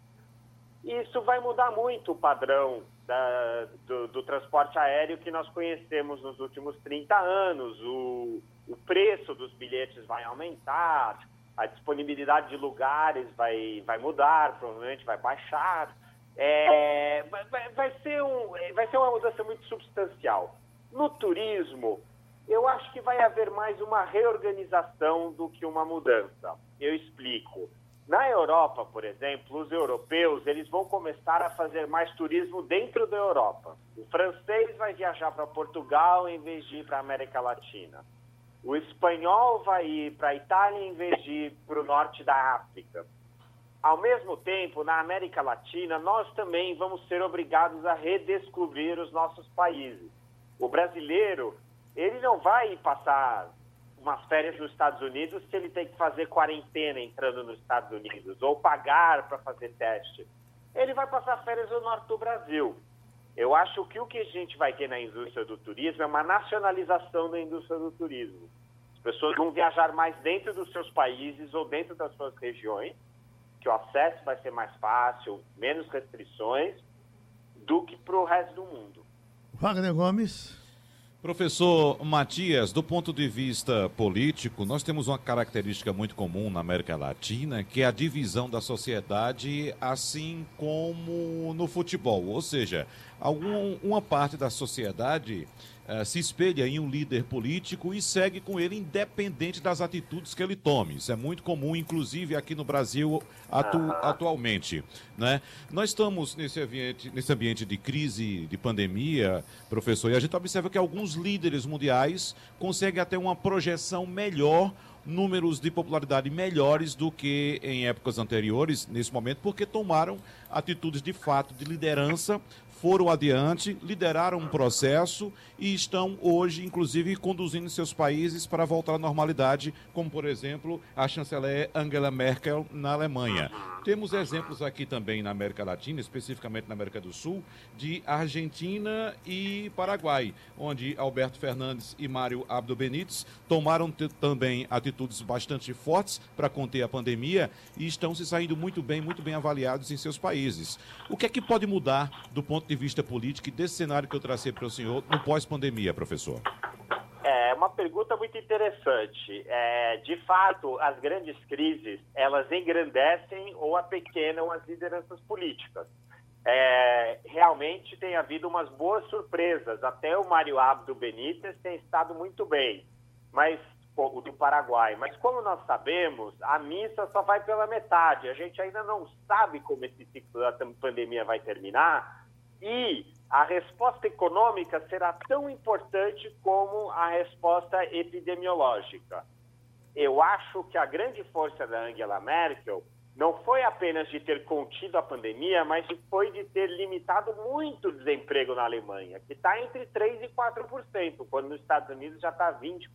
Isso vai mudar muito o padrão da, do, do, transporte aéreo que nós conhecemos nos últimos 30 anos. O, o preço dos bilhetes vai aumentar, a disponibilidade de lugares vai, vai mudar, provavelmente vai baixar. É, vai, vai, ser um, vai ser uma mudança muito substancial. No turismo, eu acho que vai haver mais uma reorganização do que uma mudança. Eu explico. Na Europa, por exemplo, os europeus eles vão começar a fazer mais turismo dentro da Europa. O francês vai viajar para Portugal em vez de ir para a América Latina. O espanhol vai ir para a Itália em vez de ir para o norte da África. Ao mesmo tempo, na América Latina, nós também vamos ser obrigados a redescobrir os nossos países. O brasileiro, ele não vai passar umas férias nos Estados Unidos se ele tem que fazer quarentena entrando nos Estados Unidos ou pagar para fazer teste. Ele vai passar férias no norte do Brasil. Eu acho que o que a gente vai ter na indústria do turismo é uma nacionalização da indústria do turismo. As pessoas vão viajar mais dentro dos seus países ou dentro das suas regiões, que o acesso vai ser mais fácil, menos restrições, do que para o resto do mundo. Wagner Gomes. Professor Matias, do ponto de vista político, nós temos uma característica muito comum na América Latina, que é a divisão da sociedade, assim como no futebol. Ou seja, algum, uma parte da sociedade uh, se espelha em um líder político e segue com ele, independente das atitudes que ele tome. Isso é muito comum, inclusive aqui no Brasil atu atualmente. Né? Nós estamos nesse ambiente, nesse ambiente de crise, de pandemia, professor, e a gente observa que alguns líderes mundiais conseguem até uma projeção melhor números de popularidade melhores do que em épocas anteriores, nesse momento, porque tomaram atitudes de fato de liderança foram adiante, lideraram um processo e estão hoje, inclusive, conduzindo seus países para voltar à normalidade, como, por exemplo, a chanceler Angela Merkel na Alemanha. Temos exemplos aqui também na América Latina, especificamente na América do Sul, de Argentina e Paraguai, onde Alberto Fernandes e Mário Abdo Benítez tomaram também atitudes bastante fortes para conter a pandemia e estão se saindo muito bem, muito bem avaliados em seus países. O que é que pode mudar do ponto de vista político e desse cenário que eu tracei para o senhor no pós-pandemia, professor? É uma pergunta muito interessante. É, de fato, as grandes crises elas engrandecem ou apequenam as lideranças políticas. É, realmente tem havido umas boas surpresas. Até o Mário Abdo Benítez tem estado muito bem, mas o do Paraguai. Mas como nós sabemos, a missa só vai pela metade. A gente ainda não sabe como esse ciclo da pandemia vai terminar e a resposta econômica será tão importante como a resposta epidemiológica. Eu acho que a grande força da Angela Merkel não foi apenas de ter contido a pandemia, mas foi de ter limitado muito o desemprego na Alemanha, que está entre 3% e 4%, quando nos Estados Unidos já está 20%.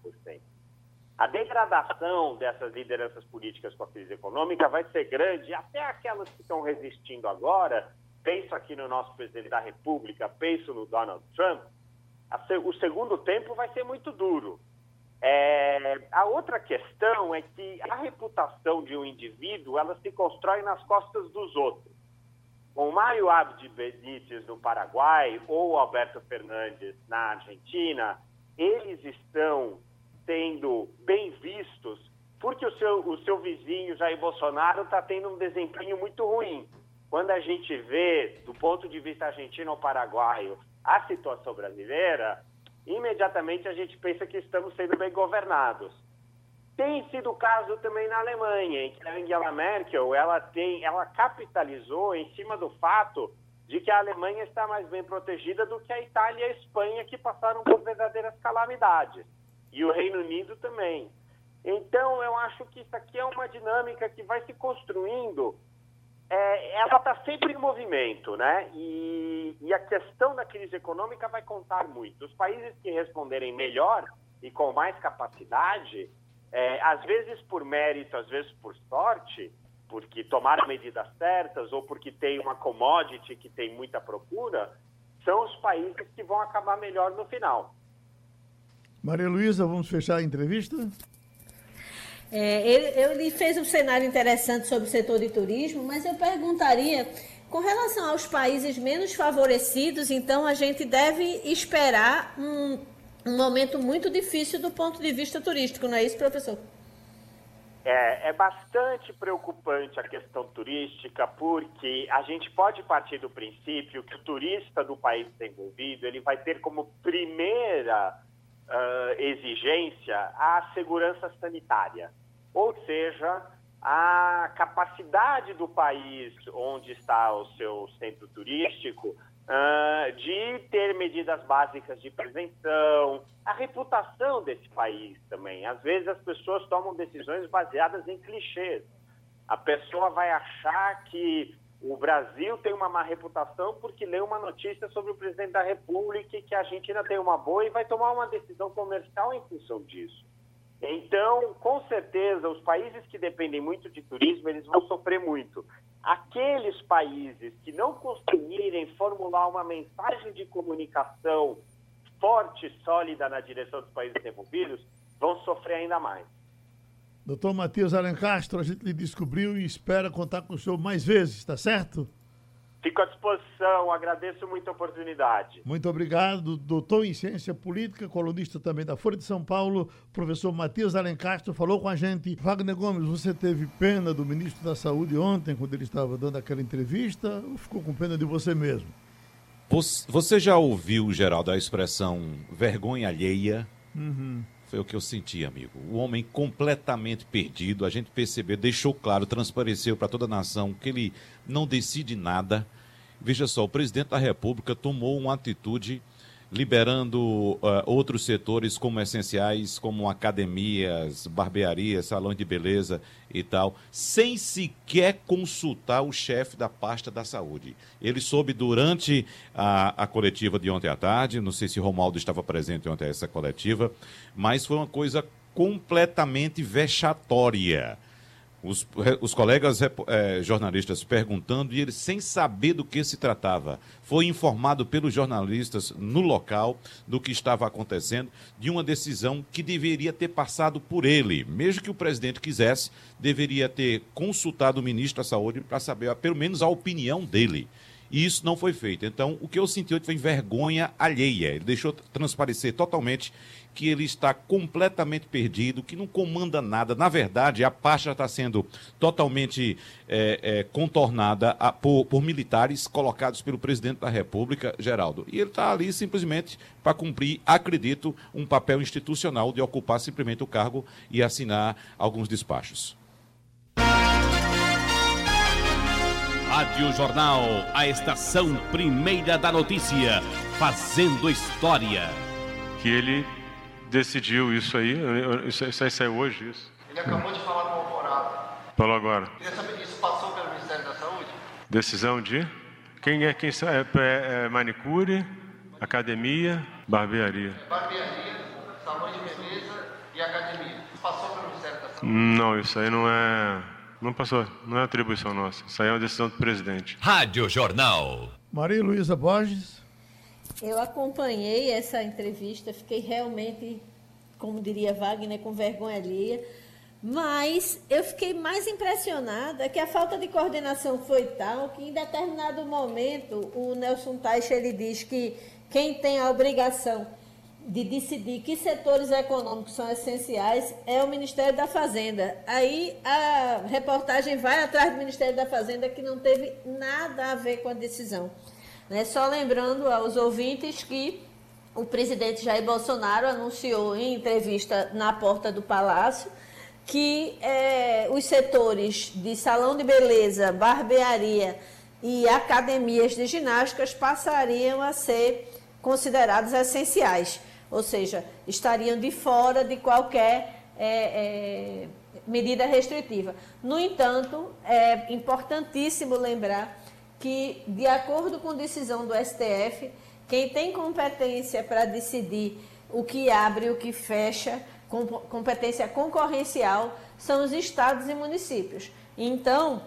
A degradação dessas lideranças políticas com a crise econômica vai ser grande, até aquelas que estão resistindo agora penso aqui no nosso presidente da República, penso no Donald Trump, o segundo tempo vai ser muito duro. É, a outra questão é que a reputação de um indivíduo ela se constrói nas costas dos outros. Com Mário Abdi Benítez no Paraguai ou Alberto Fernandes na Argentina, eles estão sendo bem vistos porque o seu, o seu vizinho Jair Bolsonaro está tendo um desempenho muito ruim. Quando a gente vê, do ponto de vista argentino ou paraguaio, a situação brasileira, imediatamente a gente pensa que estamos sendo bem governados. Tem sido o caso também na Alemanha, em que a Angela Merkel ela tem, ela capitalizou em cima do fato de que a Alemanha está mais bem protegida do que a Itália e a Espanha, que passaram por verdadeiras calamidades, e o Reino Unido também. Então, eu acho que isso aqui é uma dinâmica que vai se construindo é, ela está sempre em movimento, né? E, e, a questão da crise econômica vai contar muito. Os países que responderem melhor e com mais capacidade, é, às vezes por mérito, às vezes por sorte, porque tomaram medidas certas ou porque tem uma commodity que tem muita procura, são os países que vão acabar melhor no final. Maria Luísa, vamos fechar a entrevista? É, ele, ele fez um cenário interessante sobre o setor de turismo, mas eu perguntaria, com relação aos países menos favorecidos, então a gente deve esperar um, um momento muito difícil do ponto de vista turístico, não é isso, professor? É, é, bastante preocupante a questão turística, porque a gente pode partir do princípio que o turista do país desenvolvido ele vai ter como primeira uh, exigência a segurança sanitária ou seja, a capacidade do país onde está o seu centro turístico uh, de ter medidas básicas de prevenção, a reputação desse país também. Às vezes as pessoas tomam decisões baseadas em clichês. A pessoa vai achar que o Brasil tem uma má reputação porque leu uma notícia sobre o presidente da República e que a Argentina tem uma boa e vai tomar uma decisão comercial em função disso. Então, com certeza, os países que dependem muito de turismo, eles vão sofrer muito. Aqueles países que não conseguirem formular uma mensagem de comunicação forte, sólida na direção dos países desenvolvidos, vão sofrer ainda mais. Doutor Matias Alencastro, a gente lhe descobriu e espera contar com o senhor mais vezes, tá certo? Fico à disposição, agradeço muito a oportunidade. Muito obrigado, doutor em ciência política, colunista também da Folha de São Paulo, professor Matias Alencastro, falou com a gente. Wagner Gomes, você teve pena do ministro da Saúde ontem, quando ele estava dando aquela entrevista, ou ficou com pena de você mesmo? Você já ouviu, Geraldo, a expressão vergonha alheia? Uhum. Foi o que eu senti, amigo. O homem completamente perdido. A gente percebeu, deixou claro, transpareceu para toda a nação que ele não decide nada. Veja só, o presidente da República tomou uma atitude liberando uh, outros setores como essenciais, como academias, barbearias, salões de beleza e tal, sem sequer consultar o chefe da pasta da saúde. Ele soube durante a, a coletiva de ontem à tarde, não sei se Romaldo estava presente ontem a essa coletiva, mas foi uma coisa completamente vexatória os, os colegas é, jornalistas perguntando e ele sem saber do que se tratava. Foi informado pelos jornalistas no local do que estava acontecendo, de uma decisão que deveria ter passado por ele. Mesmo que o presidente quisesse, deveria ter consultado o ministro da Saúde para saber pelo menos a opinião dele. E isso não foi feito. Então, o que eu senti hoje foi vergonha alheia. Ele deixou transparecer totalmente que ele está completamente perdido, que não comanda nada. Na verdade, a pasta está sendo totalmente é, é, contornada a, por, por, militares colocados pelo presidente da República, Geraldo. E ele está ali simplesmente para cumprir, acredito, um papel institucional de ocupar simplesmente o cargo e assinar alguns despachos. Rádio Jornal, a estação primeira da notícia, fazendo história. Que ele decidiu isso aí? Isso, isso aí saiu hoje, isso? Ele acabou de falar com o Alvorada. Falou agora. Queria saber, isso passou pelo Ministério da Saúde? Decisão de? Quem é quem é, é, é manicure, academia, barbearia. É barbearia, salão de beleza e academia. Passou pelo Ministério da Saúde? Não, isso aí não é. Não passou, não é atribuição nossa. Isso aí é uma decisão do presidente. Rádio Jornal. Maria Luísa Borges. Eu acompanhei essa entrevista, fiquei realmente, como diria Wagner, com vergonha alheia. Mas eu fiquei mais impressionada que a falta de coordenação foi tal que em determinado momento o Nelson Taixa ele diz que quem tem a obrigação de decidir que setores econômicos são essenciais é o Ministério da Fazenda. Aí a reportagem vai atrás do Ministério da Fazenda que não teve nada a ver com a decisão. Né? Só lembrando aos ouvintes que o presidente Jair Bolsonaro anunciou em entrevista na porta do Palácio que é, os setores de salão de beleza, barbearia e academias de ginásticas passariam a ser considerados essenciais, ou seja, estariam de fora de qualquer é, é, medida restritiva. No entanto, é importantíssimo lembrar que, de acordo com decisão do STF, quem tem competência para decidir o que abre e o que fecha, competência concorrencial, são os estados e municípios. Então,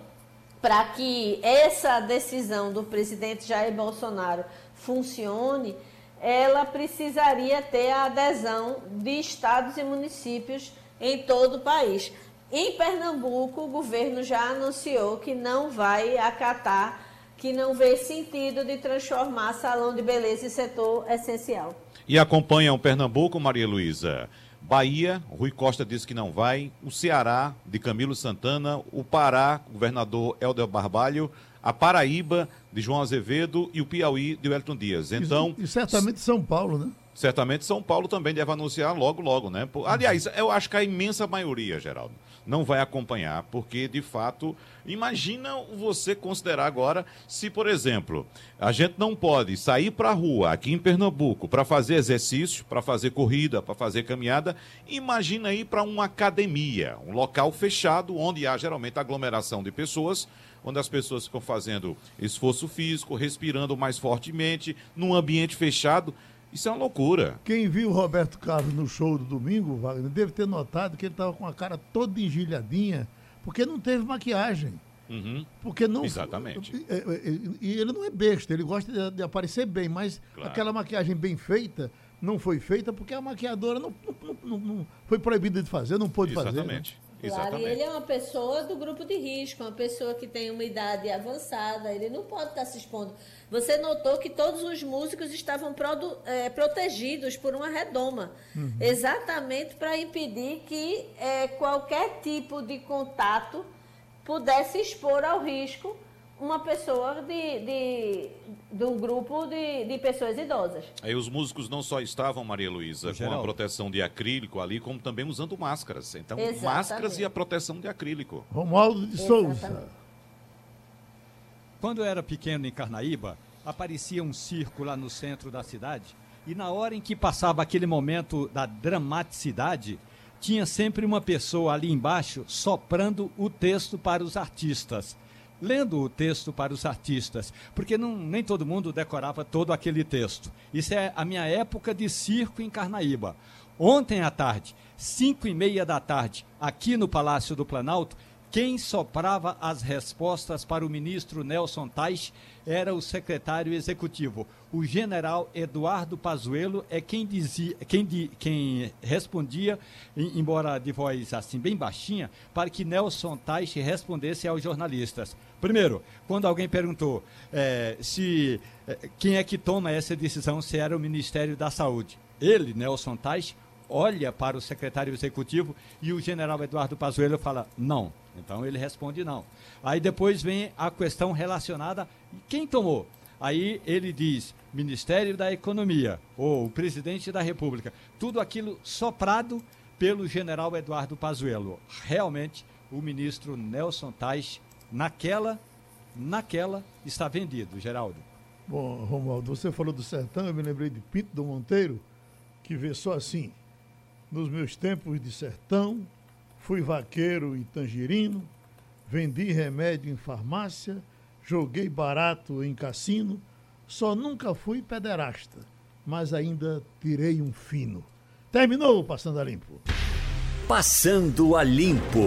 para que essa decisão do presidente Jair Bolsonaro funcione, ela precisaria ter a adesão de estados e municípios em todo o país. Em Pernambuco, o governo já anunciou que não vai acatar que não vê sentido de transformar salão de beleza em setor essencial. E acompanham Pernambuco, Maria Luísa. Bahia, Rui Costa disse que não vai. O Ceará, de Camilo Santana. O Pará, governador Helder Barbalho. A Paraíba, de João Azevedo. E o Piauí, de Wellington Dias. Então, e, e certamente São Paulo, né? Certamente São Paulo também deve anunciar logo, logo, né? Aliás, eu acho que a imensa maioria, Geraldo, não vai acompanhar, porque de fato, imagina você considerar agora se, por exemplo, a gente não pode sair para a rua aqui em Pernambuco para fazer exercício, para fazer corrida, para fazer caminhada, imagina ir para uma academia, um local fechado onde há geralmente aglomeração de pessoas onde as pessoas ficam fazendo esforço físico, respirando mais fortemente, num ambiente fechado. Isso é uma loucura. Quem viu o Roberto Carlos no show do domingo, Wagner, deve ter notado que ele estava com a cara toda engilhadinha, porque não teve maquiagem. Uhum. Porque não. Exatamente. É, é, é, e ele não é besta, ele gosta de, aparecer bem, mas claro. aquela maquiagem bem feita não foi feita porque a maquiadora não, não, não, não foi proibida de fazer, não pôde Exatamente. fazer. Né? Claro, e ele é uma pessoa do grupo de risco, uma pessoa que tem uma idade avançada, ele não pode estar se expondo. Você notou que todos os músicos estavam é, protegidos por uma redoma, uhum. exatamente para impedir que é, qualquer tipo de contato pudesse expor ao risco uma pessoa de, de, de um grupo de, de pessoas idosas. Aí os músicos não só estavam, Maria Luísa, com a proteção de acrílico ali, como também usando máscaras. Então, Exatamente. máscaras e a proteção de acrílico. Romualdo de Souza. Quando eu era pequeno em Carnaíba, aparecia um circo lá no centro da cidade, e na hora em que passava aquele momento da dramaticidade, tinha sempre uma pessoa ali embaixo soprando o texto para os artistas lendo o texto para os artistas, porque não, nem todo mundo decorava todo aquele texto. Isso é a minha época de circo em Carnaíba. Ontem à tarde, cinco e meia da tarde, aqui no Palácio do Planalto, quem soprava as respostas para o ministro Nelson Tais era o secretário executivo. O general Eduardo Pazuello é quem dizia, quem, di, quem respondia, embora de voz assim bem baixinha, para que Nelson Tais respondesse aos jornalistas. Primeiro, quando alguém perguntou é, se é, quem é que toma essa decisão, se era o Ministério da Saúde. Ele, Nelson Tais, olha para o secretário executivo e o general Eduardo Pazuello fala não. Então ele responde não. Aí depois vem a questão relacionada quem tomou. Aí ele diz Ministério da Economia ou o presidente da República. Tudo aquilo soprado pelo general Eduardo Pazuello. Realmente o ministro Nelson Tais naquela naquela está vendido, Geraldo. Bom, Romualdo, você falou do sertão, eu me lembrei de Pinto do Monteiro, que vê só assim: nos meus tempos de sertão, fui vaqueiro e tangerino, vendi remédio em farmácia, joguei barato em cassino, só nunca fui pederasta, mas ainda tirei um fino. Terminou Passando a Limpo. Passando a Limpo.